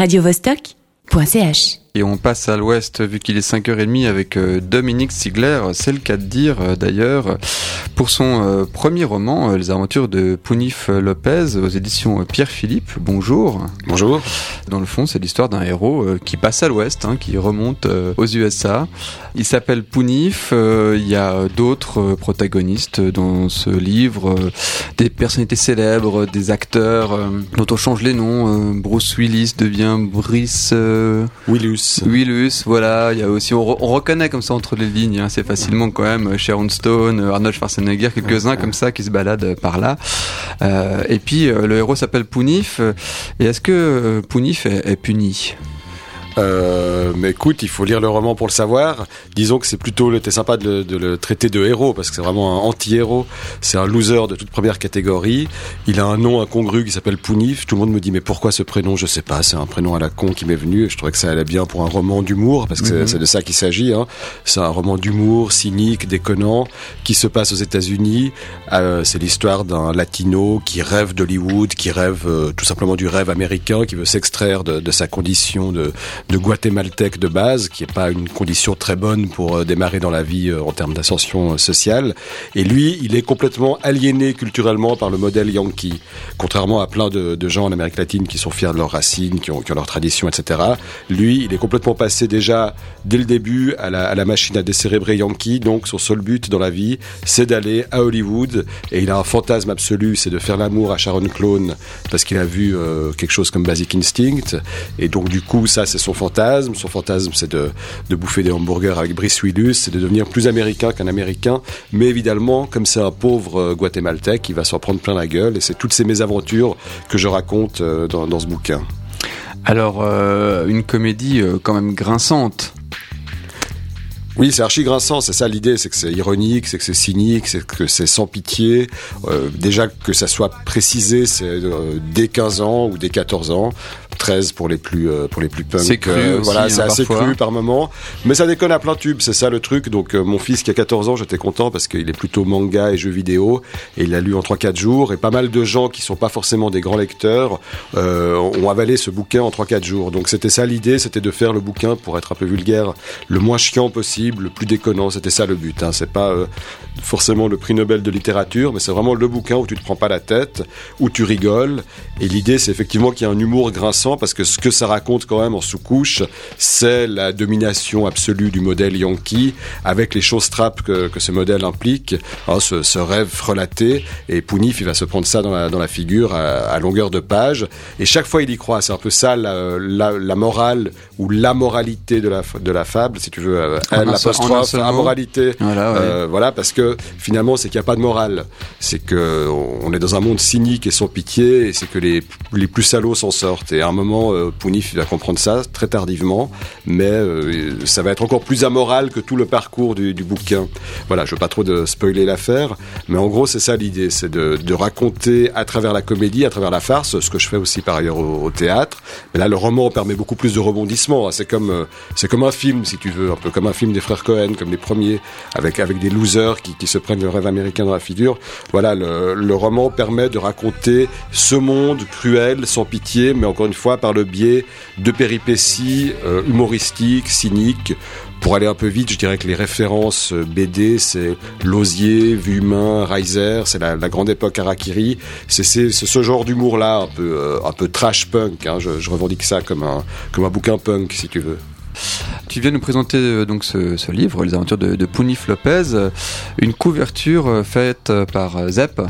radiovostok.ch. Et on passe à l'ouest vu qu'il est 5h30 avec euh, Dominique Sigler, c'est le cas de dire euh, d'ailleurs, pour son euh, premier roman, Les aventures de Pounif Lopez aux éditions Pierre Philippe. Bonjour. Bonjour. Dans le fond, c'est l'histoire d'un héros qui passe à l'ouest, hein, qui remonte aux USA. Il s'appelle Pounif, il y a d'autres protagonistes dans ce livre, des personnalités célèbres, des acteurs dont on change les noms. Bruce Willis devient Brice... Willus. Willus, voilà. Il y a aussi, on, reconnaît comme ça entre les lignes, hein, c'est facilement quand même Sharon Stone, Arnold Schwarzenegger, quelques-uns comme ça qui se baladent par là. Euh, et puis euh, le héros s'appelle Pounif. Et est-ce que euh, Pounif est puni? Euh, mais écoute, il faut lire le roman pour le savoir. Disons que c'est plutôt, c'était sympa de le, traiter de héros parce que c'est vraiment un anti-héros. C'est un loser de toute première catégorie. Il a un nom incongru qui s'appelle Pounif. Tout le monde me dit mais pourquoi ce prénom? Je sais pas. C'est un prénom à la con qui m'est venu. je trouvais que ça allait bien pour un roman d'humour parce que c'est mhm. de ça qu'il s'agit. Hein. C'est un roman d'humour cynique, déconnant, qui se passe aux États-Unis. Euh, c'est l'histoire d'un latino qui rêve d'Hollywood, qui rêve euh, tout simplement du rêve américain, qui veut s'extraire de, de sa condition de de guatémaltèque de base, qui n'est pas une condition très bonne pour euh, démarrer dans la vie euh, en termes d'ascension euh, sociale. Et lui, il est complètement aliéné culturellement par le modèle yankee, contrairement à plein de, gens en Amérique latine qui sont fiers de leurs racines, qui ont, qui ont leurs traditions, etc. Lui, il est complètement passé déjà dès le début à la, à la machine à décérébrer yankee. Donc son seul but dans la vie, c'est d'aller à Hollywood. Et il a un fantasme absolu, c'est de faire l'amour à Sharon Clone parce qu'il a vu quelque chose comme Basic Instinct. Et donc du coup, ça, c'est son fantasme. Son fantasme, c'est de, bouffer des hamburgers avec Brice Willus, c'est de devenir plus américain qu'un américain. Mais évidemment, comme c'est un pauvre euh, guatémaltèque, il va s'en prendre plein la gueule. Et c'est toutes ces mésaventures que je raconte euh, dans, ce bouquin. Alors, euh, une comédie quand même grinçante. Oui, c'est archi grinçant, c'est ça l'idée, c'est que c'est ironique, c'est que c'est cynique, c'est que c'est sans pitié. déjà que ça soit précisé, c'est dès 15 ans ou dès 14 ans. 13 pour les plus euh, pour les plus punk. C'est cru, euh, voilà, c'est hein, assez cru par moment, mais ça déconne à plein tube, c'est ça le truc. Donc euh, mon fils qui a 14 ans, j'étais content parce qu'il est plutôt manga et jeux vidéo et il l'a lu en 3-4 jours et pas mal de gens qui sont pas forcément des grands lecteurs ont avalé ce bouquin en 3-4 jours. Donc c'était ça l'idée, c'était de faire le bouquin pour être un peu vulgaire, le moins chiant possible, le plus déconnant. C'était ça le but. Hein. C'est pas forcément le prix Nobel de littérature, mais c'est vraiment le bouquin où tu te prends pas la tête, où tu rigoles. Et l'idée, c'est effectivement qu'il y a un humour grinçant parce que ce que ça raconte quand même en sous-couche, c'est la domination absolue du modèle Yankee avec les choses trappes que, ce modèle implique, hein, ce, rêve relaté. Et Pounif, il va se prendre ça dans la, figure à, longueur de page. Et chaque fois, il y croit. C'est un peu ça la, morale ou la moralité de la, de la fable, si tu veux, euh, l'apostrophe, la moralité. Euh, voilà, parce que finalement, c'est qu'il n'y a pas de morale. C'est que on est dans un monde cynique et sans pitié, et c'est que les, les plus salauds s'en sortent. Et à un moment, euh, Pounif va comprendre ça très tardivement, mais euh, ça va être encore plus amoral que tout le parcours du, bouquin. Voilà, je veux pas trop de spoiler l'affaire, mais en gros, c'est ça l'idée, c'est de, raconter à travers la comédie, à travers la farce, ce que je fais aussi par ailleurs au, théâtre. Mais là, le roman permet beaucoup plus de rebondissements. C'est comme euh, c'est comme un film, si tu veux, un peu comme un film frères Cohen, comme les premiers, avec avec des losers qui, qui se prennent le rêve américain dans la figure. Voilà, le, roman permet de raconter ce monde cruel, sans pitié, mais encore une fois par le biais de péripéties euh, humoristiques, cyniques. Pour aller un peu vite, je dirais que les références euh, BD, c'est Losier, Vue Humain, Reiser, c'est la, grande époque Harakiri. C'est ce genre d'humour-là, un peu, euh, un peu trash punk. Hein. Je, revendique ça comme un, comme un bouquin punk, si tu veux. Tu viens nous présenter donc ce, livre, Les aventures de, de Pounif Lopez, une couverture faite par Zep.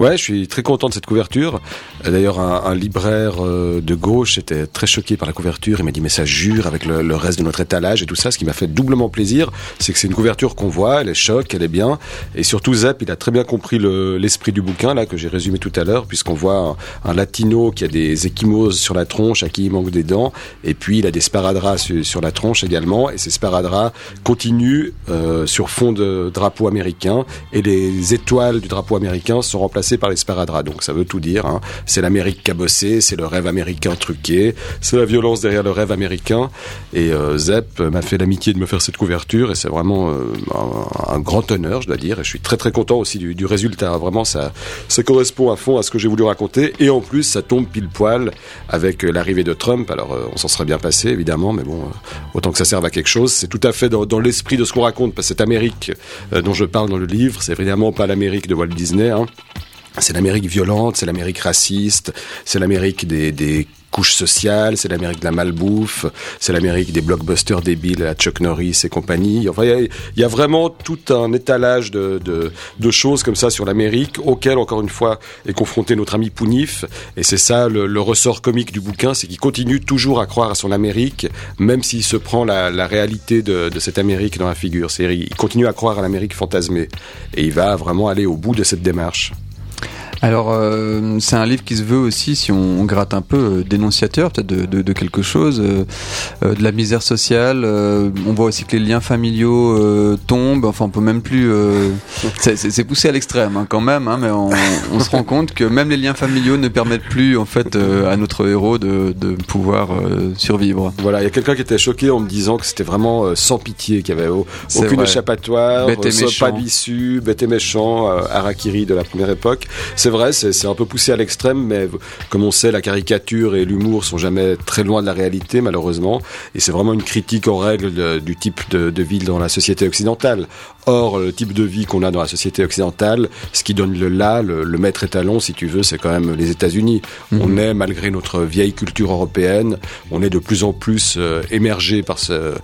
Ouais, je suis très content de cette couverture. D'ailleurs, un, libraire euh, de gauche était très choqué par la couverture. Il m'a dit mais ça jure avec le, reste de notre étalage et tout ça. Ce qui m'a fait doublement plaisir, c'est que c'est une couverture qu'on voit, elle est choc, elle est bien. Et surtout, Zep, il a très bien compris l'esprit du bouquin là que j'ai résumé tout à l'heure, puisqu'on voit un, latino qui a des échymoses sur la tronche, à qui il manque des dents, et puis il a des sparadraps sur, la tronche également. Et ces sparadraps continuent euh, sur fond de drapeau américain, et les étoiles du drapeau américain sont remplacées par les sparadraps, donc ça veut tout dire. Hein. C'est l'Amérique cabossée, c'est le rêve américain truqué, c'est la violence derrière le rêve américain. Et euh, Zep m'a fait l'amitié de me faire cette couverture et c'est vraiment euh, un, grand honneur, je dois dire. Et je suis très très content aussi du, résultat. Vraiment, ça, correspond à fond à ce que j'ai voulu raconter. Et en plus, ça tombe pile poil avec l'arrivée de Trump. Alors, on s'en serait bien passé évidemment, mais bon, autant que ça serve à quelque chose. C'est tout à fait dans, l'esprit de ce qu'on raconte, parce que cette Amérique dont je parle dans le livre, c'est évidemment pas l'Amérique de Walt Disney. Hein. C'est l'Amérique violente, c'est l'Amérique raciste, c'est l'Amérique des, des couche sociale, c'est l'Amérique de la malbouffe, c'est l'Amérique des blockbusters débiles à Chuck Norris et compagnie. Enfin, il y, a vraiment tout un étalage de, choses comme ça sur l'Amérique, auquel, encore une fois, est confronté notre ami Pounif. Et c'est ça le, ressort comique du bouquin, c'est qu'il continue toujours à croire à son Amérique, même s'il se prend la, réalité de, cette Amérique dans la figure. Il continue à croire à l'Amérique fantasmée. Et il va vraiment aller au bout de cette démarche. Alors, euh, c'est un livre qui se veut aussi, si on, gratte un peu, euh, dénonciateur peut-être de, de, de, quelque chose, euh, euh de la misère sociale. Euh, on voit aussi que les liens familiaux euh, tombent. Enfin, on peut même plus. c'est poussé à l'extrême hein, quand même, hein, mais on, on, se rend compte que même les liens familiaux ne permettent plus en fait à notre héros de, de pouvoir survivre. Voilà, il y a quelqu'un qui était choqué en me disant que c'était vraiment sans pitié, qu'il y avait aucune vrai. échappatoire, pas d'issue, bête et méchant, Harakiri de la première époque. C'est c'est vrai, c'est un peu poussé à l'extrême, mais comme on sait, la caricature et l'humour sont jamais très loin de la réalité, malheureusement. Et c'est vraiment une critique en règle du type de, de vie dans la société occidentale. Or, le type de vie qu'on a dans la société occidentale, ce qui donne le là, le, maître étalon, si tu veux, c'est quand même les États-Unis. Mhm. On est, malgré notre vieille culture européenne, on est de plus en plus euh, émergé par, ce,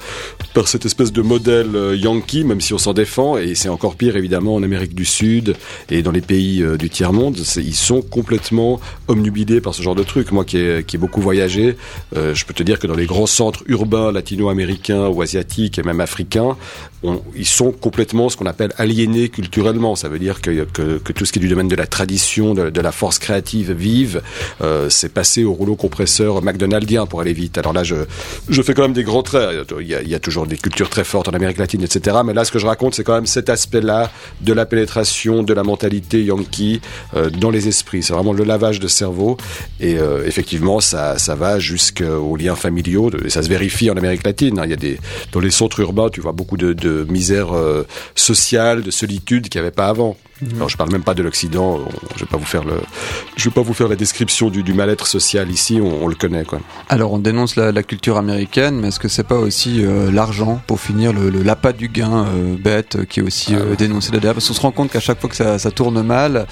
par cette espèce de modèle euh, yankee, même si on s'en défend. Et c'est encore pire, évidemment, en Amérique du Sud et dans les pays euh, du tiers-monde. Ils sont complètement omnubilés par ce genre de truc. Moi qui ai, qui ai beaucoup voyagé, je peux te dire que dans les grands centres urbains latino-américains ou asiatiques et même africains, ils sont complètement ce qu'on appelle aliénés culturellement. Ça veut dire que, que, tout ce qui est du domaine de la tradition, de, la force créative vive, euh, c'est passé au rouleau compresseur McDonaldien pour aller vite. Alors là, je, je fais quand même des grands traits. Il y, a, il y a toujours des cultures très fortes en Amérique latine, etc. Mais là, ce que je raconte, c'est quand même cet aspect-là de la pénétration, de la mentalité yankee euh, dans les esprits. C'est vraiment le lavage de cerveau. Et euh, effectivement, ça, ça va jusqu'aux liens familiaux. Et ça se vérifie en Amérique latine. Hein. Il y a des, dans les centres urbains, tu vois beaucoup de, de misère sociale, de solitude qu'il n'y avait pas avant. Mhm. Alors je parle même pas de l'Occident. Je vais pas vous faire le, je vais pas vous faire la description du, du mal-être social ici. On, on, le connaît quoi. Alors on dénonce la, la culture américaine, mais est-ce que c'est pas aussi euh, l'argent pour finir le, le l'appât du gain euh, bête qui est aussi ah dénoncé derrière Parce qu'on se rend compte qu'à chaque fois que ça, ça tourne mal,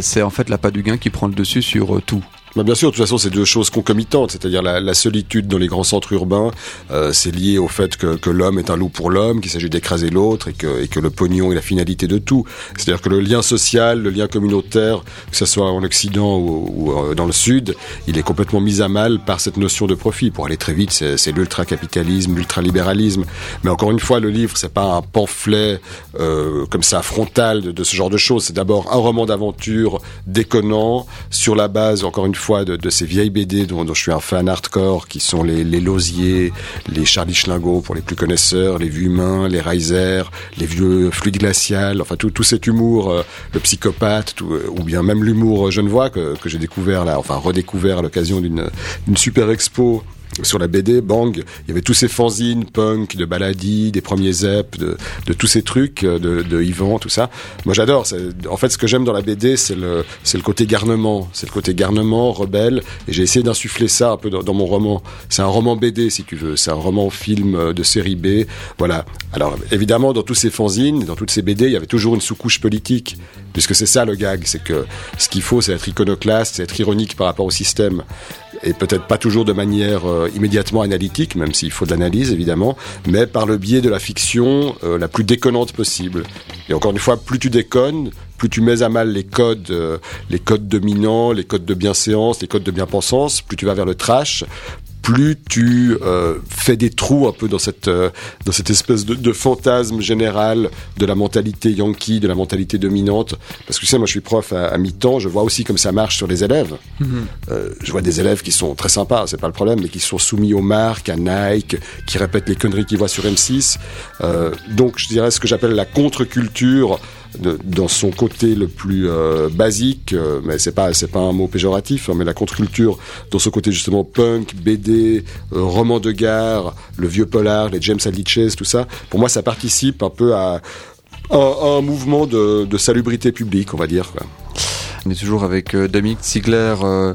c'est en fait l'appât du gain qui prend le dessus sur tout. Bah bien sûr, de toute façon, c'est deux choses concomitantes, c'est-à-dire la, la, solitude dans les grands centres urbains, euh, c'est lié au fait que, que l'homme est un loup pour l'homme, qu'il s'agit d'écraser l'autre et que, et que le pognon est la finalité de tout. C'est-à-dire que le lien social, le lien communautaire, que ce soit en Occident ou, ou euh, dans le Sud, il est complètement mis à mal par cette notion de profit. Pour aller très vite, c'est l'ultra-capitalisme, l'ultra-libéralisme. Mais encore une fois, le livre, c'est pas un pamphlet euh, comme ça frontal de, de ce genre de choses. C'est d'abord un roman d'aventure déconnant sur la base, encore une fois, fois de, ces vieilles BD dont, je suis un fan hardcore, qui sont les, les les Charlie Schlingo pour les plus connaisseurs, les Vues Humains, les Reiser, les vieux Fluides Glacial, enfin tout, tout cet humour, euh, le psychopathe, euh, ou bien même l'humour genevois que, que j'ai découvert là, enfin redécouvert à l'occasion d'une super expo sur la BD, bang, il y avait tous ces fanzines punk, de baladie, des premiers zep, de, de tous ces trucs, euh, de, de Yvan, tout ça. Moi j'adore. En fait, ce que j'aime dans la BD, c'est le, c'est le côté garnement. C'est le côté garnement, rebelle. Et j'ai essayé d'insuffler ça un peu dans, dans mon roman. C'est un roman BD, si tu veux. C'est un roman film euh, de série B. Voilà. Alors, évidemment, dans tous ces fanzines, dans toutes ces BD, il y avait toujours une sous-couche politique. Puisque c'est ça le gag. C'est que ce qu'il faut, c'est être iconoclaste, c'est être ironique par rapport au système et peut-être pas toujours de manière euh, immédiatement analytique, même s'il faut de l'analyse évidemment, mais par le biais de la fiction euh, la plus déconnante possible. Et encore une fois, plus tu déconnes, plus tu mets à mal les codes, euh, les codes dominants, les codes de bienséance, les codes de bien-pensance, plus tu vas vers le trash, plus tu euh, fais des trous un peu dans cette euh, dans cette espèce de, de, fantasme général de la mentalité yankee, de la mentalité dominante. Parce que tu sais, moi je suis prof à, à mi-temps, je vois aussi comme ça marche sur les élèves. Mm -hmm. euh, je vois des élèves qui sont très sympas, c'est pas le problème, mais qui sont soumis aux marques, à Nike, qui répètent les conneries qu'ils voient sur M6. Euh, donc je dirais ce que j'appelle la contre-culture dans son côté le plus euh, basique, euh, mais c'est pas pas un mot péjoratif, hein, mais la contre-culture dans son côté justement punk, BD, roman de gare, le vieux polar, les James Hadley tout ça. Pour moi, ça participe un peu à, un mouvement de, salubrité publique, on va dire. On est toujours avec euh, Dominique Ziegler euh,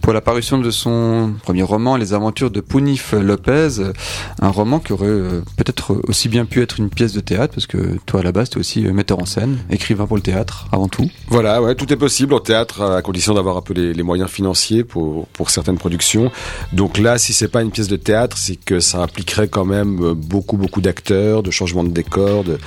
pour la parution de son premier roman, Les aventures de Punif Lopez, un roman qui aurait euh, peut-être aussi bien pu être une pièce de théâtre, parce que toi à la base tu es aussi metteur en scène, écrivain pour le théâtre avant tout. Voilà, tout est possible en théâtre à condition d'avoir un peu les, moyens financiers pour, pour certaines productions. Donc là, si c'est pas une pièce de théâtre, c'est que ça impliquerait quand même beaucoup beaucoup d'acteurs, de changements de décor, de,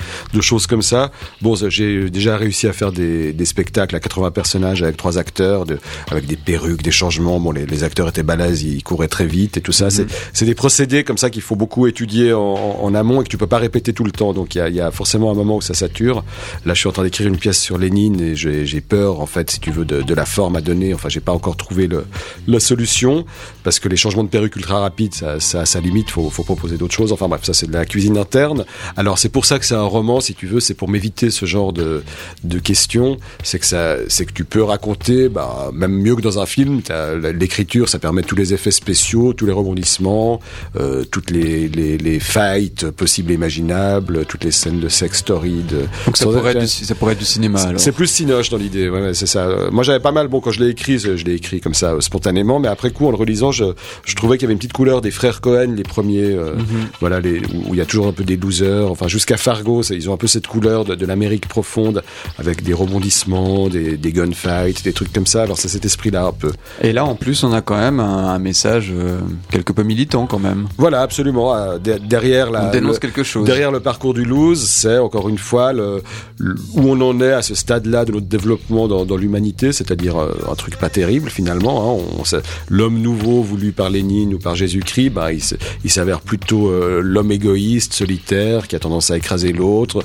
choses comme ça. Bon, j'ai déjà réussi à faire des spectacles à 80 personnes avec trois acteurs, de, avec des perruques, des changements. Bon, les, les acteurs étaient balèzes, ils couraient très vite et tout ça. C'est mhm. des procédés comme ça qu'il faut beaucoup étudier en, en, amont et que tu peux pas répéter tout le temps. Donc il y a, y a, forcément un moment où ça sature. Là, je suis en train d'écrire une pièce sur Lénine et j'ai peur, en fait, si tu veux, de, de, la forme à donner. Enfin, j'ai pas encore trouvé le, la solution parce que les changements de perruque ultra rapides, ça, ça, ça limite. Faut, faut proposer d'autres choses. Enfin bref, ça c'est de la cuisine interne. Alors c'est pour ça que c'est un roman, si tu veux. C'est pour m'éviter ce genre de, de questions. C'est que ça, c'est que tu peux raconter, bah, même mieux que dans un film. L'écriture, ça permet tous les effets spéciaux, tous les rebondissements, euh, toutes les, les, les, fights possibles et imaginables, toutes les scènes de sex story. De... Donc ça pourrait, être du, ça pourrait être du cinéma. C'est plus cinoche dans l'idée. Ouais, c'est ça. Moi, j'avais pas mal. Bon, quand je l'ai écrit, je l'ai écrit comme ça spontanément, mais après coup, en le relisant, je, je trouvais qu'il y avait une petite couleur des frères Cohen, les premiers. Euh, mhm. Voilà, les, où il y a toujours un peu des losers. Enfin, jusqu'à Fargo, ils ont un peu cette couleur de, de l'Amérique profonde, avec des rebondissements, des, des gunfights, des trucs comme ça. Alors c'est cet esprit-là un peu. Et là, en plus, on a quand même un, message euh, quelque peu militant quand même. Voilà, absolument. Euh, derrière la, on dénonce quelque chose. Derrière le parcours du lose, c'est encore une fois le, où on en est à ce stade-là de notre développement dans, dans l'humanité, c'est-à-dire euh, un truc pas terrible finalement. Hein. L'homme nouveau voulu par Lénine ou par Jésus-Christ, bah, il s'avère plutôt l'homme égoïste, solitaire, qui a tendance à écraser l'autre,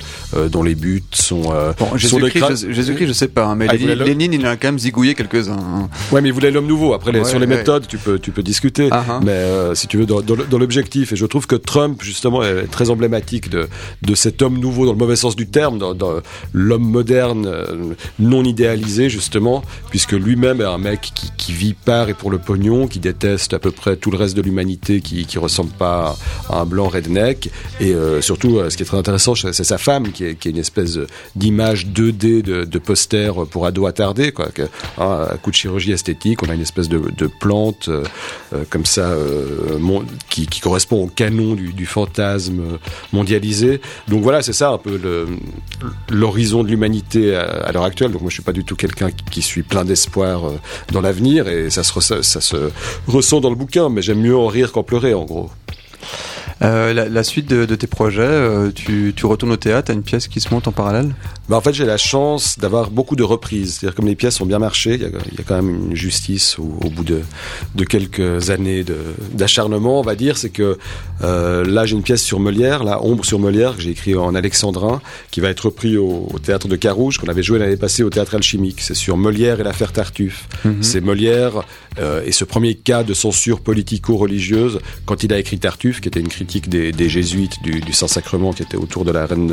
dont les buts sont. Bon, Jésus-Christ, je, je sais pas, hein, mais ah, Lénine, il a quand même zigouillé quelques-uns. Hein. Ouais, mais il voulait l'homme nouveau. Après, sur les méthodes, tu peux, tu peux discuter. Ah, ah. mais euh, si tu veux, dans, dans l'objectif, et je trouve que Trump, justement, est très emblématique de, de cet homme nouveau dans le mauvais sens du terme, dans, dans l'homme moderne, euh, non idéalisé, justement, puisque lui-même est un mec qui, qui, vit par et pour le pognon, qui déteste à peu près tout le reste de l'humanité, qui, qui ressemble pas à un blanc redneck. Et euh, surtout, ce qui est très intéressant, c'est sa femme, qui est, qui est une espèce d'image 2D de, de poster pour ado quoi. Hein, coup de chirurgie esthétique, on a une espèce de, plante euh, euh, comme ça euh, qui, correspond au canon du, du fantasme mondialisé. Donc voilà, c'est ça un peu l'horizon de l'humanité à, l'heure actuelle. Donc moi, je suis pas du tout quelqu'un qui, qui, suis plein d'espoir dans l'avenir et ça se, ça se ressent dans le bouquin, mais j'aime mieux en rire qu'en pleurer, en gros. Euh, la, suite de, tes projets, euh, tu, retournes au théâtre, à une pièce qui se monte en parallèle? Bah En fait, j'ai la chance d'avoir beaucoup de reprises. C'est-à-dire comme les pièces ont bien marché, il y, a, quand même une justice au, bout de, de, quelques années d'acharnement, on va dire. C'est que euh, là, j'ai une pièce sur Molière, la Ombre sur Molière, que j'ai écrit en alexandrin, qui va être repris au, théâtre de Carouge, qu'on avait joué l'année passée au théâtre alchimique. C'est sur Molière et l'affaire Tartuffe. Mhm. C'est Molière et ce premier cas de censure politico-religieuse quand il a écrit Tartuffe, qui était une critique des, des jésuites du, du Saint-Sacrement qui était autour de la reine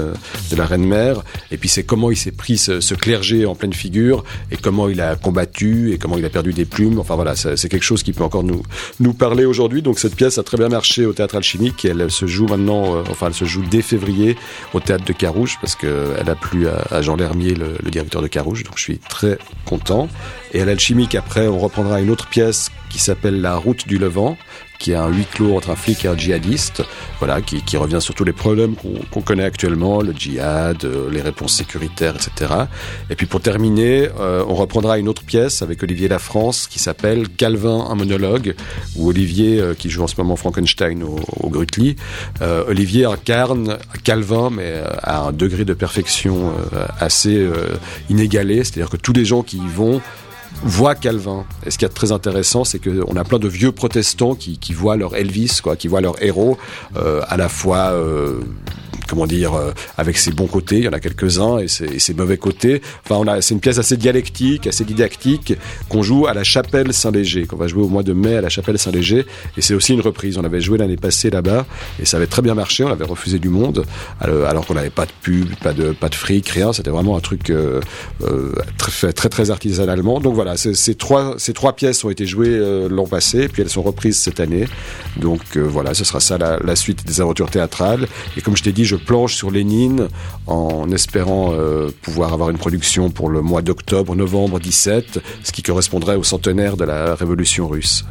de la reine mère. Et puis c'est comment il s'est pris ce, ce, clergé en pleine figure et comment il a combattu et comment il a perdu des plumes. Enfin voilà, c'est quelque chose qui peut encore nous nous parler aujourd'hui. Donc cette pièce a très bien marché au théâtre alchimique et elle se joue maintenant, euh, enfin elle se joue dès février au théâtre de Carouge parce que elle a plu à, à Jean Lermier, le, le directeur de Carouge. Donc je suis très content. Et à l'alchimique après, on reprendra une autre pièce qui s'appelle La route du Levant qui est un huis clos entre un flic et un djihadiste, voilà, qui, revient sur tous les problèmes qu'on connaît actuellement, le djihad, euh, les réponses sécuritaires, etc. Et puis pour terminer, euh, on reprendra une autre pièce avec Olivier Lafrance qui s'appelle Calvin, un monologue, où Olivier, euh, qui joue en ce moment Frankenstein au, au Grutli, Olivier incarne Calvin, mais à un degré de perfection assez inégalé, c'est-à-dire que tous les gens qui y vont voit Calvin. Et ce qui est très intéressant, c'est qu'on a plein de vieux protestants qui, voient leur Elvis, quoi, qui voient leur héros, euh, à la fois euh, comment dire, avec ses bons côtés, il y en a quelques-uns, et ses, mauvais côtés. Enfin, on a, c'est une pièce assez dialectique, assez didactique, qu'on joue à la Chapelle Saint-Léger, qu'on va jouer au mois de mai à la Chapelle Saint-Léger, et c'est aussi une reprise. On avait joué l'année passée là-bas, et ça avait très bien marché. On avait refusé du monde, alors qu'on n'avait pas de pub, pas de pas de fric, rien. C'était vraiment un truc euh, euh, très, très très artisanalement. Donc voilà, ces trois ces trois pièces ont été jouées euh, l'an passé, puis elles sont reprises cette année. Donc euh, voilà, ce sera ça la, la, suite des aventures théâtrales. Et comme je t'ai dit, je planche sur Lénine en espérant euh, pouvoir avoir une production pour le mois d'octobre, novembre 17, ce qui correspondrait au centenaire de la révolution russe.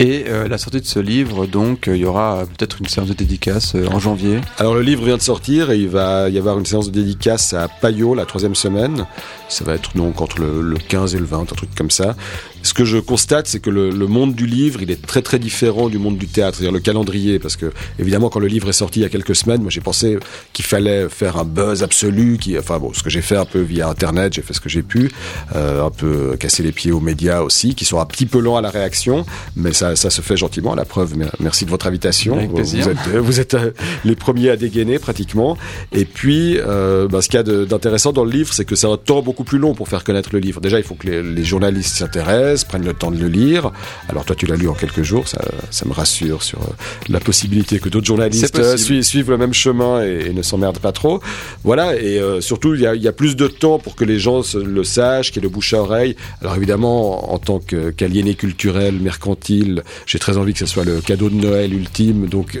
Et euh, la sortie de ce livre, donc, euh, il y aura peut-être une séance de dédicace euh, en janvier. Alors le livre vient de sortir et il va y avoir une séance de dédicace à Payot la troisième semaine. Ça va être donc entre le, le 15 et le 20, un truc comme ça ce que je constate, c'est que le, monde du livre, il est très très différent du monde du théâtre, c'est-à-dire le calendrier, parce que évidemment quand le livre est sorti il y a quelques semaines, moi j'ai pensé qu'il fallait faire un buzz absolu, qui, enfin bon, ce que j'ai fait un peu via Internet, j'ai fait ce que j'ai pu, un peu casser les pieds aux médias aussi, qui sont un petit peu lents à la réaction, mais ça, ça se fait gentiment. À la preuve, merci de votre invitation. Avec plaisir. Vous êtes, vous êtes euh, les premiers à dégainer pratiquement. Et puis, euh, bah, ce qu'il y a d'intéressant dans le livre, c'est que c'est un temps beaucoup plus long pour faire connaître le livre. Déjà, il faut que les, les journalistes s'intéressent prennent le temps de le lire. Alors toi, tu l'as lu en quelques jours, ça, ça me rassure sur euh, la possibilité que d'autres journalistes suivent, suivent, le même chemin et, et ne s'emmerdent pas trop. Voilà, et euh, surtout, il y, a, il y, a, plus de temps pour que les gens se, le sachent, qu'il y ait le bouche à oreille. Alors évidemment, en, en tant qu'aliéné culturel, mercantile, j'ai très envie que ce soit le cadeau de Noël ultime, donc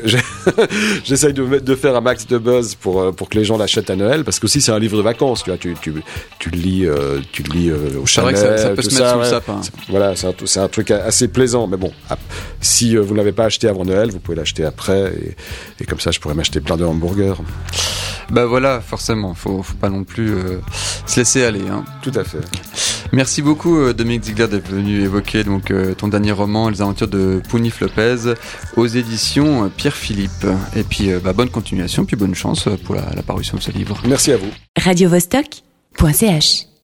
j'essaye de, de, faire un max de buzz pour, pour que les gens l'achètent à Noël, parce que aussi c'est un livre de vacances, tu vois, tu, tu, tu le lis, tu le lis au Chanel, ça, ça peut se mettre ça, sous ouais. le sapin. Voilà, c'est un, un, truc assez plaisant. Mais bon, si euh, vous ne l'avez pas acheté avant Noël, vous pouvez l'acheter après. Et, et, comme ça, je pourrais m'acheter plein de hamburgers. Bah voilà, forcément, faut, faut pas non plus euh, se laisser aller. Hein. Tout à fait. Merci beaucoup euh, Dominique Ziegler d'être venu évoquer donc euh, ton dernier roman, Les aventures de Pounif Lopez, aux éditions Pierre Philippe. Et puis bah, bonne continuation, puis bonne chance pour la, la parution de ce livre. Merci à vous. Radio -Vostok .ch